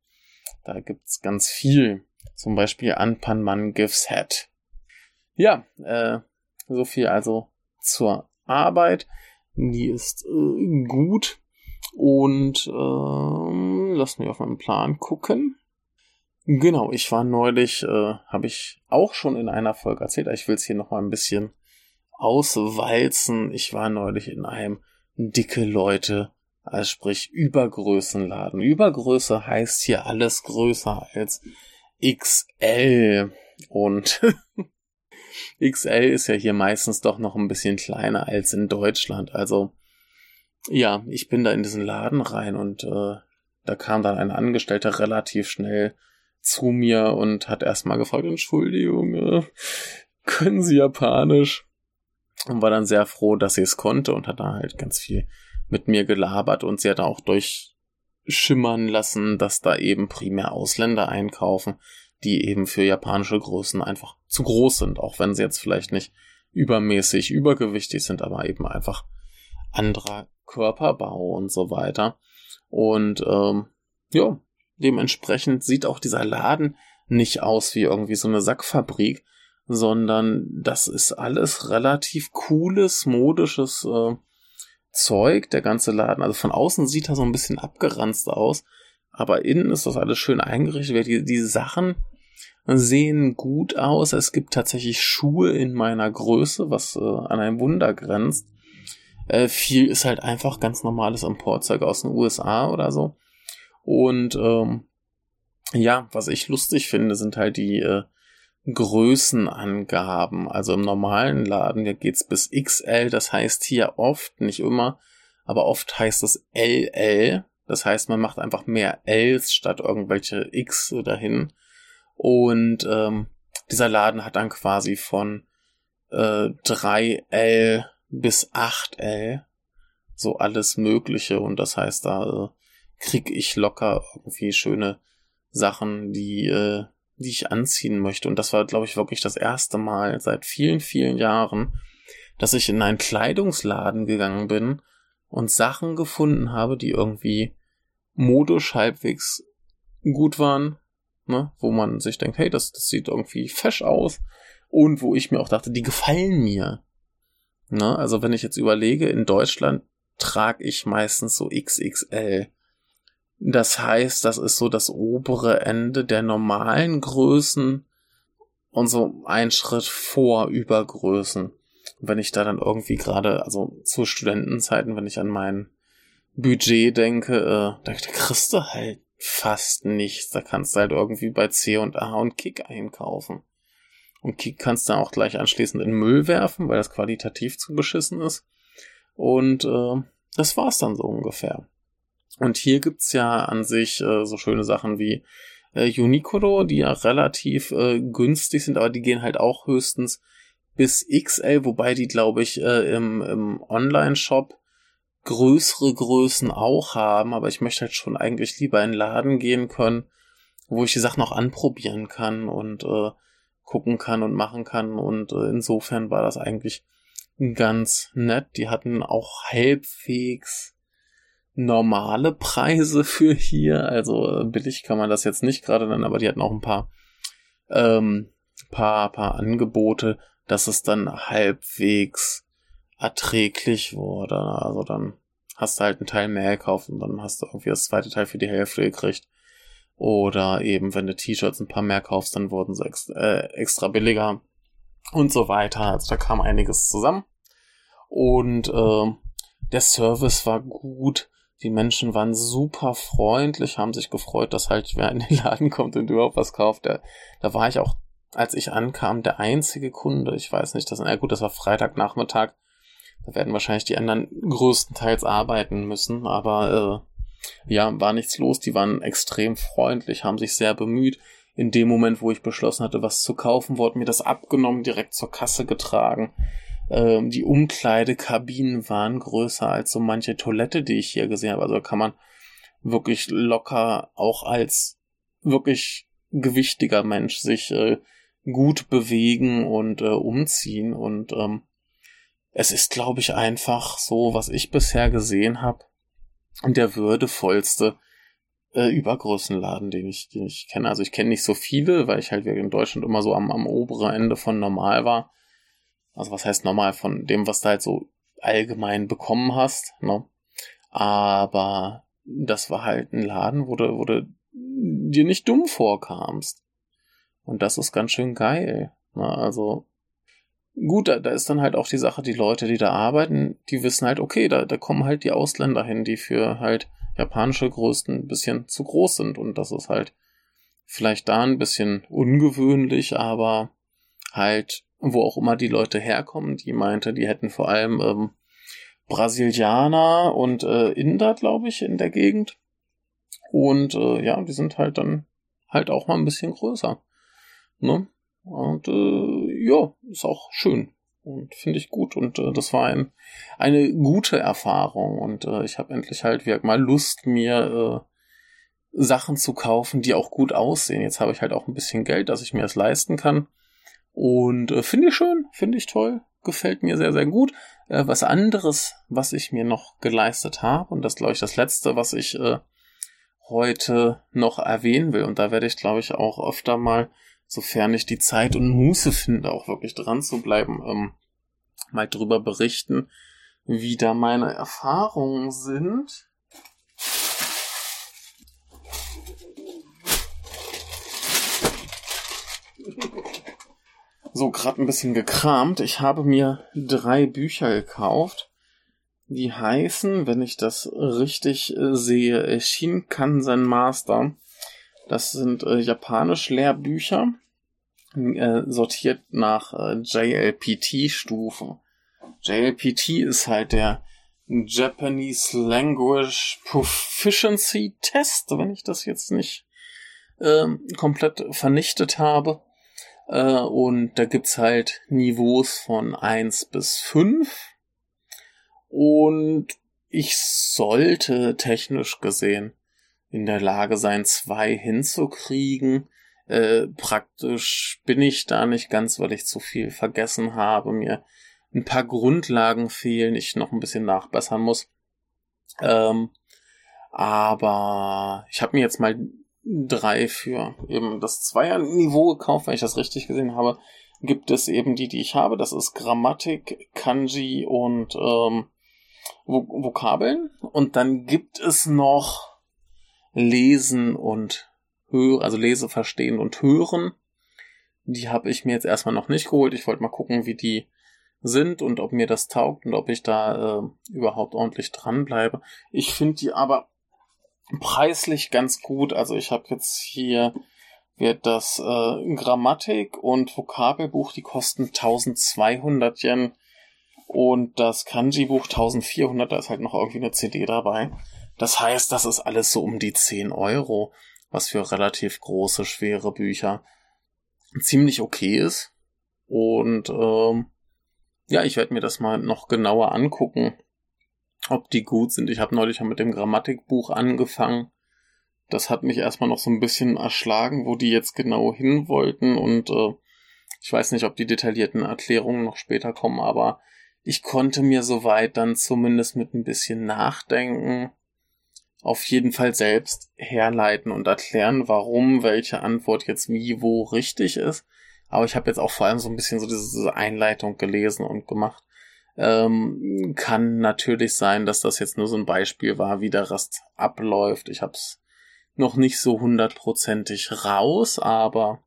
Da gibt's ganz viel. Zum Beispiel Anpanman Gives Head. Ja, äh, so viel also zur Arbeit. Die ist äh, gut. Und äh, lass mich auf meinen Plan gucken. Genau, ich war neulich, äh, habe ich auch schon in einer Folge erzählt, ich will es hier nochmal ein bisschen auswalzen. Ich war neulich in einem dicke Leute, also sprich Übergrößenladen. Übergröße heißt hier alles größer als XL. Und XL ist ja hier meistens doch noch ein bisschen kleiner als in Deutschland. Also ja, ich bin da in diesen Laden rein und äh, da kam dann ein Angestellter relativ schnell zu mir und hat erstmal gefragt, Entschuldigung, äh, können Sie Japanisch? Und war dann sehr froh, dass sie es konnte und hat da halt ganz viel mit mir gelabert und sie hat auch durchschimmern lassen, dass da eben primär Ausländer einkaufen, die eben für japanische Größen einfach zu groß sind, auch wenn sie jetzt vielleicht nicht übermäßig übergewichtig sind, aber eben einfach anderer Körperbau und so weiter. Und ähm, ja, Dementsprechend sieht auch dieser Laden nicht aus wie irgendwie so eine Sackfabrik, sondern das ist alles relativ cooles, modisches äh, Zeug, der ganze Laden. Also von außen sieht er so ein bisschen abgeranzt aus, aber innen ist das alles schön eingerichtet. Die, die Sachen sehen gut aus. Es gibt tatsächlich Schuhe in meiner Größe, was äh, an ein Wunder grenzt. Äh, viel ist halt einfach ganz normales Importzeug aus den USA oder so. Und ähm, ja, was ich lustig finde, sind halt die äh, Größenangaben. Also im normalen Laden, da geht's bis XL, das heißt hier oft, nicht immer, aber oft heißt es LL. Das heißt, man macht einfach mehr Ls statt irgendwelche X dahin. Und ähm, dieser Laden hat dann quasi von äh, 3L bis 8L so alles Mögliche. Und das heißt, da äh, krieg ich locker irgendwie schöne Sachen, die, äh, die ich anziehen möchte. Und das war, glaube ich, wirklich das erste Mal seit vielen, vielen Jahren, dass ich in einen Kleidungsladen gegangen bin und Sachen gefunden habe, die irgendwie modisch halbwegs gut waren, ne? wo man sich denkt, hey, das, das sieht irgendwie fesch aus. Und wo ich mir auch dachte, die gefallen mir. Ne? Also wenn ich jetzt überlege, in Deutschland trage ich meistens so XXL. Das heißt, das ist so das obere Ende der normalen Größen und so ein Schritt vor Übergrößen. Wenn ich da dann irgendwie gerade, also zu Studentenzeiten, wenn ich an mein Budget denke, äh, da, kriegst du halt fast nichts. Da kannst du halt irgendwie bei C und A und Kick einkaufen. Und Kick kannst du auch gleich anschließend in Müll werfen, weil das qualitativ zu beschissen ist. Und äh, das war's dann so ungefähr. Und hier gibt's ja an sich äh, so schöne Sachen wie äh, Unicoro, die ja relativ äh, günstig sind, aber die gehen halt auch höchstens bis XL, wobei die, glaube ich, äh, im, im Online-Shop größere Größen auch haben, aber ich möchte halt schon eigentlich lieber in den Laden gehen können, wo ich die Sachen auch anprobieren kann und äh, gucken kann und machen kann. Und äh, insofern war das eigentlich ganz nett. Die hatten auch halbwegs normale Preise für hier. Also äh, billig kann man das jetzt nicht gerade nennen, aber die hatten auch ein paar, ähm, paar, paar Angebote, dass es dann halbwegs erträglich wurde. Also dann hast du halt einen Teil mehr gekauft und dann hast du irgendwie das zweite Teil für die Hälfte gekriegt. Oder eben, wenn du T-Shirts ein paar mehr kaufst, dann wurden sie extra, äh, extra billiger und so weiter. Also da kam einiges zusammen. Und äh, der Service war gut. Die Menschen waren super freundlich, haben sich gefreut, dass halt wer in den Laden kommt und überhaupt was kauft. Da, da war ich auch, als ich ankam, der einzige Kunde. Ich weiß nicht, das, na gut, das war Freitagnachmittag. Da werden wahrscheinlich die anderen größtenteils arbeiten müssen, aber äh, ja, war nichts los. Die waren extrem freundlich, haben sich sehr bemüht. in dem Moment, wo ich beschlossen hatte, was zu kaufen, wurde mir das abgenommen, direkt zur Kasse getragen. Ähm, die Umkleidekabinen waren größer als so manche Toilette, die ich hier gesehen habe. Also kann man wirklich locker auch als wirklich gewichtiger Mensch sich äh, gut bewegen und äh, umziehen. Und ähm, es ist, glaube ich, einfach so, was ich bisher gesehen habe, der würdevollste äh, Übergrößenladen, den ich, den ich kenne. Also ich kenne nicht so viele, weil ich halt in Deutschland immer so am, am oberen Ende von normal war. Also was heißt normal von dem, was du halt so allgemein bekommen hast, ne? Aber das war halt ein Laden, wo du, wo du dir nicht dumm vorkamst. Und das ist ganz schön geil. Ne? Also gut, da, da ist dann halt auch die Sache, die Leute, die da arbeiten, die wissen halt, okay, da, da kommen halt die Ausländer hin, die für halt japanische Größen ein bisschen zu groß sind. Und das ist halt vielleicht da ein bisschen ungewöhnlich, aber halt, wo auch immer die Leute herkommen, die meinte, die hätten vor allem ähm, Brasilianer und äh, Inder, glaube ich, in der Gegend. Und äh, ja, die sind halt dann halt auch mal ein bisschen größer. Ne? Und äh, ja, ist auch schön und finde ich gut. Und äh, das war ein, eine gute Erfahrung. Und äh, ich habe endlich halt wirklich mal Lust, mir äh, Sachen zu kaufen, die auch gut aussehen. Jetzt habe ich halt auch ein bisschen Geld, dass ich mir es leisten kann. Und äh, finde ich schön, finde ich toll, gefällt mir sehr, sehr gut. Äh, was anderes, was ich mir noch geleistet habe, und das glaube ich das letzte, was ich äh, heute noch erwähnen will, und da werde ich glaube ich auch öfter mal sofern ich die Zeit und Muße finde, auch wirklich dran zu bleiben, ähm, mal drüber berichten, wie da meine Erfahrungen sind. So, gerade ein bisschen gekramt. Ich habe mir drei Bücher gekauft. Die heißen, wenn ich das richtig äh, sehe, Shinkansen Master. Das sind äh, japanisch-Lehrbücher, äh, sortiert nach äh, JLPT-Stufe. JLPT ist halt der Japanese Language Proficiency Test, wenn ich das jetzt nicht äh, komplett vernichtet habe. Äh, und da gibt's halt Niveaus von eins bis fünf Und ich sollte technisch gesehen in der Lage sein, zwei hinzukriegen. Äh, praktisch bin ich da nicht ganz, weil ich zu viel vergessen habe, mir ein paar Grundlagen fehlen, ich noch ein bisschen nachbessern muss. Ähm, aber ich habe mir jetzt mal drei für eben das Zweier-Niveau gekauft, wenn ich das richtig gesehen habe. Gibt es eben die, die ich habe. Das ist Grammatik, Kanji und ähm, Vokabeln. Und dann gibt es noch Lesen und Hören, also Lese, Verstehen und Hören. Die habe ich mir jetzt erstmal noch nicht geholt. Ich wollte mal gucken, wie die sind und ob mir das taugt und ob ich da äh, überhaupt ordentlich dranbleibe. Ich finde die aber preislich ganz gut. Also ich habe jetzt hier wird das äh, Grammatik und Vokabelbuch, die kosten 1200 Yen und das Kanji-Buch 1400, da ist halt noch irgendwie eine CD dabei. Das heißt, das ist alles so um die 10 Euro, was für relativ große, schwere Bücher ziemlich okay ist. Und ähm, ja, ich werde mir das mal noch genauer angucken, ob die gut sind. Ich habe neulich mit dem Grammatikbuch angefangen. Das hat mich erstmal noch so ein bisschen erschlagen, wo die jetzt genau hin wollten. Und äh, ich weiß nicht, ob die detaillierten Erklärungen noch später kommen, aber ich konnte mir soweit dann zumindest mit ein bisschen Nachdenken auf jeden Fall selbst herleiten und erklären, warum welche Antwort jetzt wie wo richtig ist. Aber ich habe jetzt auch vor allem so ein bisschen so diese Einleitung gelesen und gemacht. Ähm, kann natürlich sein, dass das jetzt nur so ein Beispiel war, wie der Rest abläuft. Ich habe es noch nicht so hundertprozentig raus, aber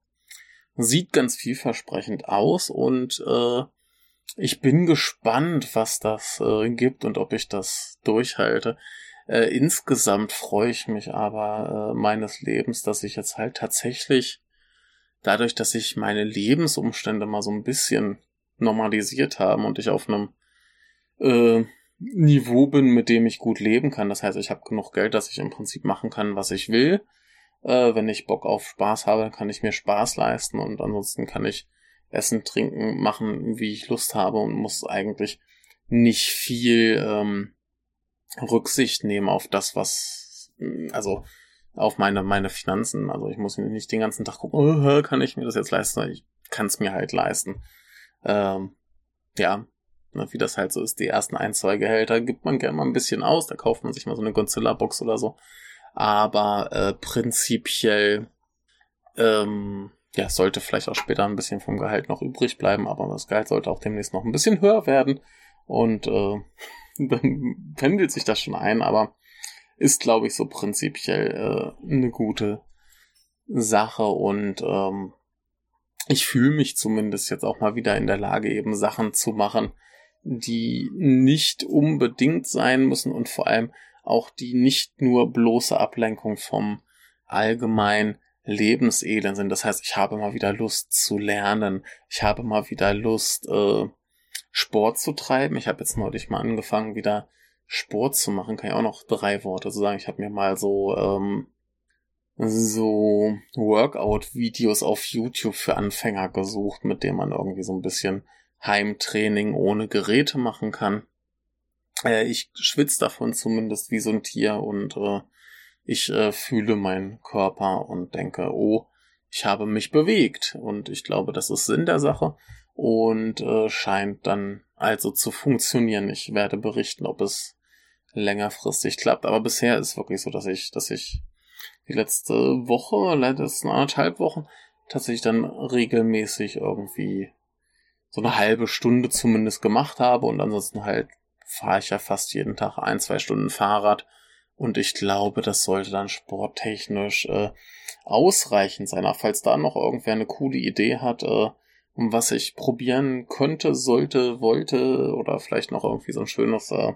sieht ganz vielversprechend aus und äh, ich bin gespannt, was das äh, gibt und ob ich das durchhalte. Äh, insgesamt freue ich mich aber äh, meines Lebens, dass ich jetzt halt tatsächlich dadurch, dass sich meine Lebensumstände mal so ein bisschen normalisiert haben und ich auf einem äh, Niveau bin, mit dem ich gut leben kann. Das heißt, ich habe genug Geld, dass ich im Prinzip machen kann, was ich will. Äh, wenn ich Bock auf Spaß habe, kann ich mir Spaß leisten und ansonsten kann ich essen, trinken, machen, wie ich Lust habe und muss eigentlich nicht viel ähm, Rücksicht nehmen auf das, was, also auf meine, meine Finanzen. Also ich muss nicht den ganzen Tag gucken, oh, kann ich mir das jetzt leisten? Ich kann es mir halt leisten. Ähm, ja, ne, wie das halt so ist, die ersten ein, zwei Gehälter gibt man gerne mal ein bisschen aus, da kauft man sich mal so eine Godzilla-Box oder so. Aber äh, prinzipiell ähm, ja, sollte vielleicht auch später ein bisschen vom Gehalt noch übrig bleiben, aber das Gehalt sollte auch demnächst noch ein bisschen höher werden. Und äh, dann pendelt sich das schon ein, aber ist, glaube ich, so prinzipiell äh, eine gute Sache und ähm, ich fühle mich zumindest jetzt auch mal wieder in der Lage, eben Sachen zu machen, die nicht unbedingt sein müssen und vor allem auch die nicht nur bloße Ablenkung vom allgemein Lebenselend sind. Das heißt, ich habe mal wieder Lust zu lernen. Ich habe mal wieder Lust, äh, Sport zu treiben. Ich habe jetzt neulich mal angefangen, wieder Sport zu machen. Kann ich auch noch drei Worte sagen. Ich habe mir mal so ähm, so Workout-Videos auf YouTube für Anfänger gesucht, mit denen man irgendwie so ein bisschen Heimtraining ohne Geräte machen kann. Äh, ich schwitze davon zumindest wie so ein Tier und äh, ich äh, fühle meinen Körper und denke, oh, ich habe mich bewegt. Und ich glaube, das ist Sinn der Sache und äh, scheint dann also zu funktionieren. Ich werde berichten, ob es längerfristig klappt. Aber bisher ist wirklich so, dass ich, dass ich die letzte Woche, letzten anderthalb Wochen, tatsächlich dann regelmäßig irgendwie so eine halbe Stunde zumindest gemacht habe und ansonsten halt fahre ich ja fast jeden Tag ein, zwei Stunden Fahrrad und ich glaube, das sollte dann sporttechnisch äh, ausreichend sein. Auch falls da noch irgendwer eine coole Idee hat, äh, was ich probieren könnte, sollte, wollte oder vielleicht noch irgendwie so ein schönes äh,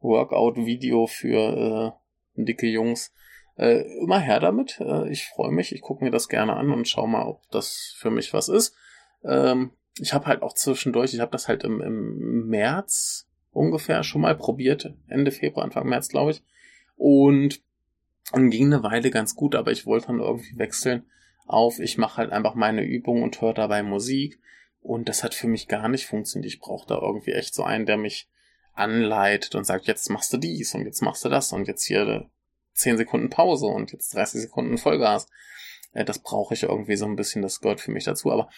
Workout-Video für äh, dicke Jungs, äh, immer her damit. Äh, ich freue mich, ich gucke mir das gerne an und schau mal, ob das für mich was ist. Ähm, ich habe halt auch zwischendurch, ich habe das halt im, im März ungefähr schon mal probiert, Ende Februar, Anfang März, glaube ich. Und, und ging eine Weile ganz gut, aber ich wollte dann irgendwie wechseln auf, ich mache halt einfach meine Übung und höre dabei Musik. Und das hat für mich gar nicht funktioniert. Ich brauche da irgendwie echt so einen, der mich anleitet und sagt, jetzt machst du dies und jetzt machst du das und jetzt hier 10 Sekunden Pause und jetzt 30 Sekunden Vollgas. Äh, das brauche ich irgendwie so ein bisschen, das gehört für mich dazu. Aber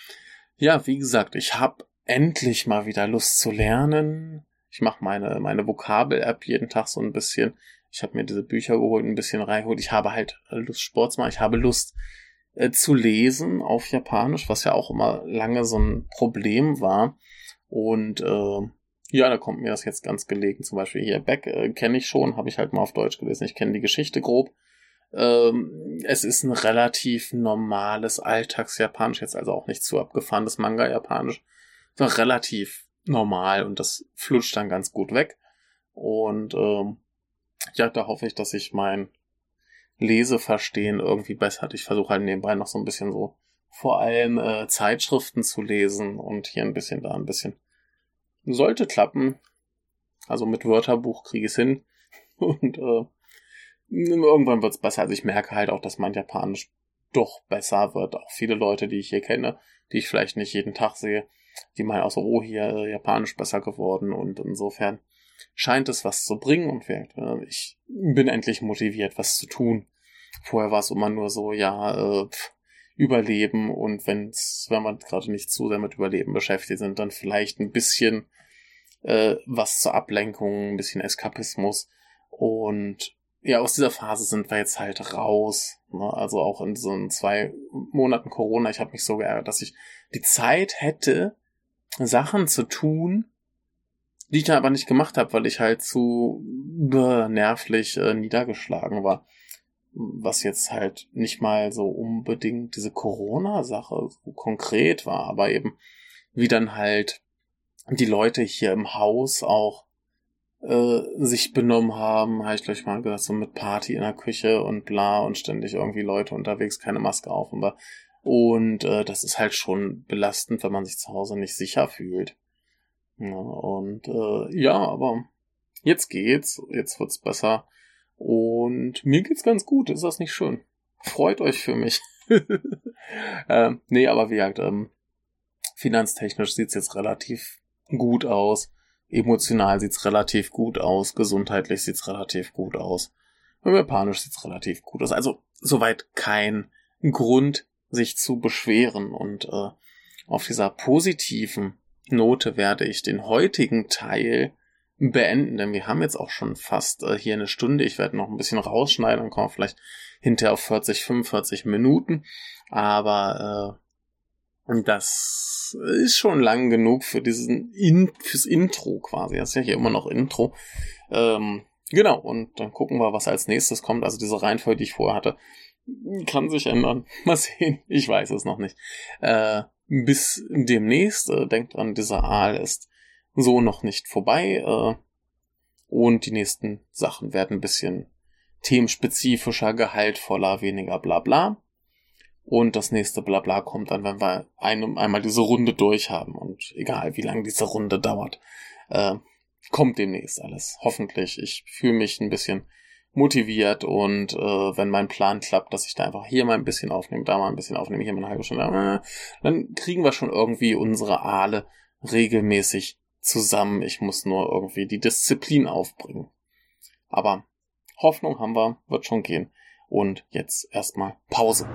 ja, wie gesagt, ich habe endlich mal wieder Lust zu lernen. Ich mache meine, meine Vokabel-App jeden Tag so ein bisschen. Ich habe mir diese Bücher geholt, ein bisschen reingeholt. Ich habe halt Lust, Sport zu machen. Ich habe Lust äh, zu lesen auf Japanisch, was ja auch immer lange so ein Problem war. Und äh, ja, da kommt mir das jetzt ganz gelegen. Zum Beispiel hier Beck äh, kenne ich schon, habe ich halt mal auf Deutsch gelesen. Ich kenne die Geschichte grob. Ähm, es ist ein relativ normales Alltagsjapanisch, jetzt also auch nicht zu abgefahrenes Manga-Japanisch. Relativ normal und das flutscht dann ganz gut weg. Und ähm, ja, da hoffe ich, dass ich mein Leseverstehen irgendwie bessert. Ich versuche halt nebenbei noch so ein bisschen so vor allem äh, Zeitschriften zu lesen und hier ein bisschen, da ein bisschen sollte klappen. Also mit Wörterbuch kriege ich es hin. Und äh, irgendwann wird es besser. Also ich merke halt auch, dass mein Japanisch doch besser wird. Auch viele Leute, die ich hier kenne, die ich vielleicht nicht jeden Tag sehe, die meinen auch so, oh, hier äh, Japanisch besser geworden. Und insofern scheint es was zu bringen. Und äh, ich bin endlich motiviert, was zu tun. Vorher war es immer nur so, ja, äh, pff, Überleben und wenn's, wenn man gerade nicht zu sehr mit Überleben beschäftigt sind, dann vielleicht ein bisschen äh, was zur Ablenkung, ein bisschen Eskapismus. Und ja, aus dieser Phase sind wir jetzt halt raus. Ne? Also auch in so zwei Monaten Corona, ich habe mich so geärgert, dass ich die Zeit hätte, Sachen zu tun, die ich dann aber nicht gemacht habe, weil ich halt zu nervlich äh, niedergeschlagen war. Was jetzt halt nicht mal so unbedingt diese Corona-Sache so konkret war, aber eben wie dann halt die Leute hier im Haus auch äh, sich benommen haben, habe ich gleich mal gesagt, so mit Party in der Küche und bla und ständig irgendwie Leute unterwegs, keine Maske auf und. Und äh, das ist halt schon belastend, wenn man sich zu Hause nicht sicher fühlt. Ja, und äh, ja, aber jetzt geht's, jetzt wird's besser. Und mir geht's ganz gut, ist das nicht schön? freut euch für mich. ähm, nee, aber wie gesagt, ähm, finanztechnisch sieht's jetzt relativ gut aus. Emotional sieht's relativ gut aus. Gesundheitlich sieht's relativ gut aus. Japanisch sieht's relativ gut aus. Also soweit kein Grund, sich zu beschweren. Und äh, auf dieser positiven Note werde ich den heutigen Teil beenden, denn wir haben jetzt auch schon fast äh, hier eine Stunde. Ich werde noch ein bisschen rausschneiden, dann kommen wir vielleicht hinterher auf 40, 45 Minuten. Aber äh, das ist schon lang genug für diesen In fürs Intro quasi. Das ist ja hier immer noch Intro. Ähm, genau, und dann gucken wir, was als nächstes kommt. Also diese Reihenfolge, die ich vorher hatte, kann sich ändern. Mal sehen. Ich weiß es noch nicht. Äh, bis demnächst. Äh, denkt dran, dieser Aal ist so noch nicht vorbei. Äh, und die nächsten Sachen werden ein bisschen themenspezifischer, gehaltvoller, weniger bla bla. Und das nächste Blabla kommt dann, wenn wir ein, einmal diese Runde durch haben. Und egal, wie lange diese Runde dauert, äh, kommt demnächst alles. Hoffentlich. Ich fühle mich ein bisschen motiviert und äh, wenn mein Plan klappt, dass ich da einfach hier mal ein bisschen aufnehme, da mal ein bisschen aufnehme, hier mal eine halbe Stunde, äh, dann kriegen wir schon irgendwie unsere Aale regelmäßig zusammen. Ich muss nur irgendwie die Disziplin aufbringen. Aber Hoffnung haben wir, wird schon gehen. Und jetzt erstmal Pause.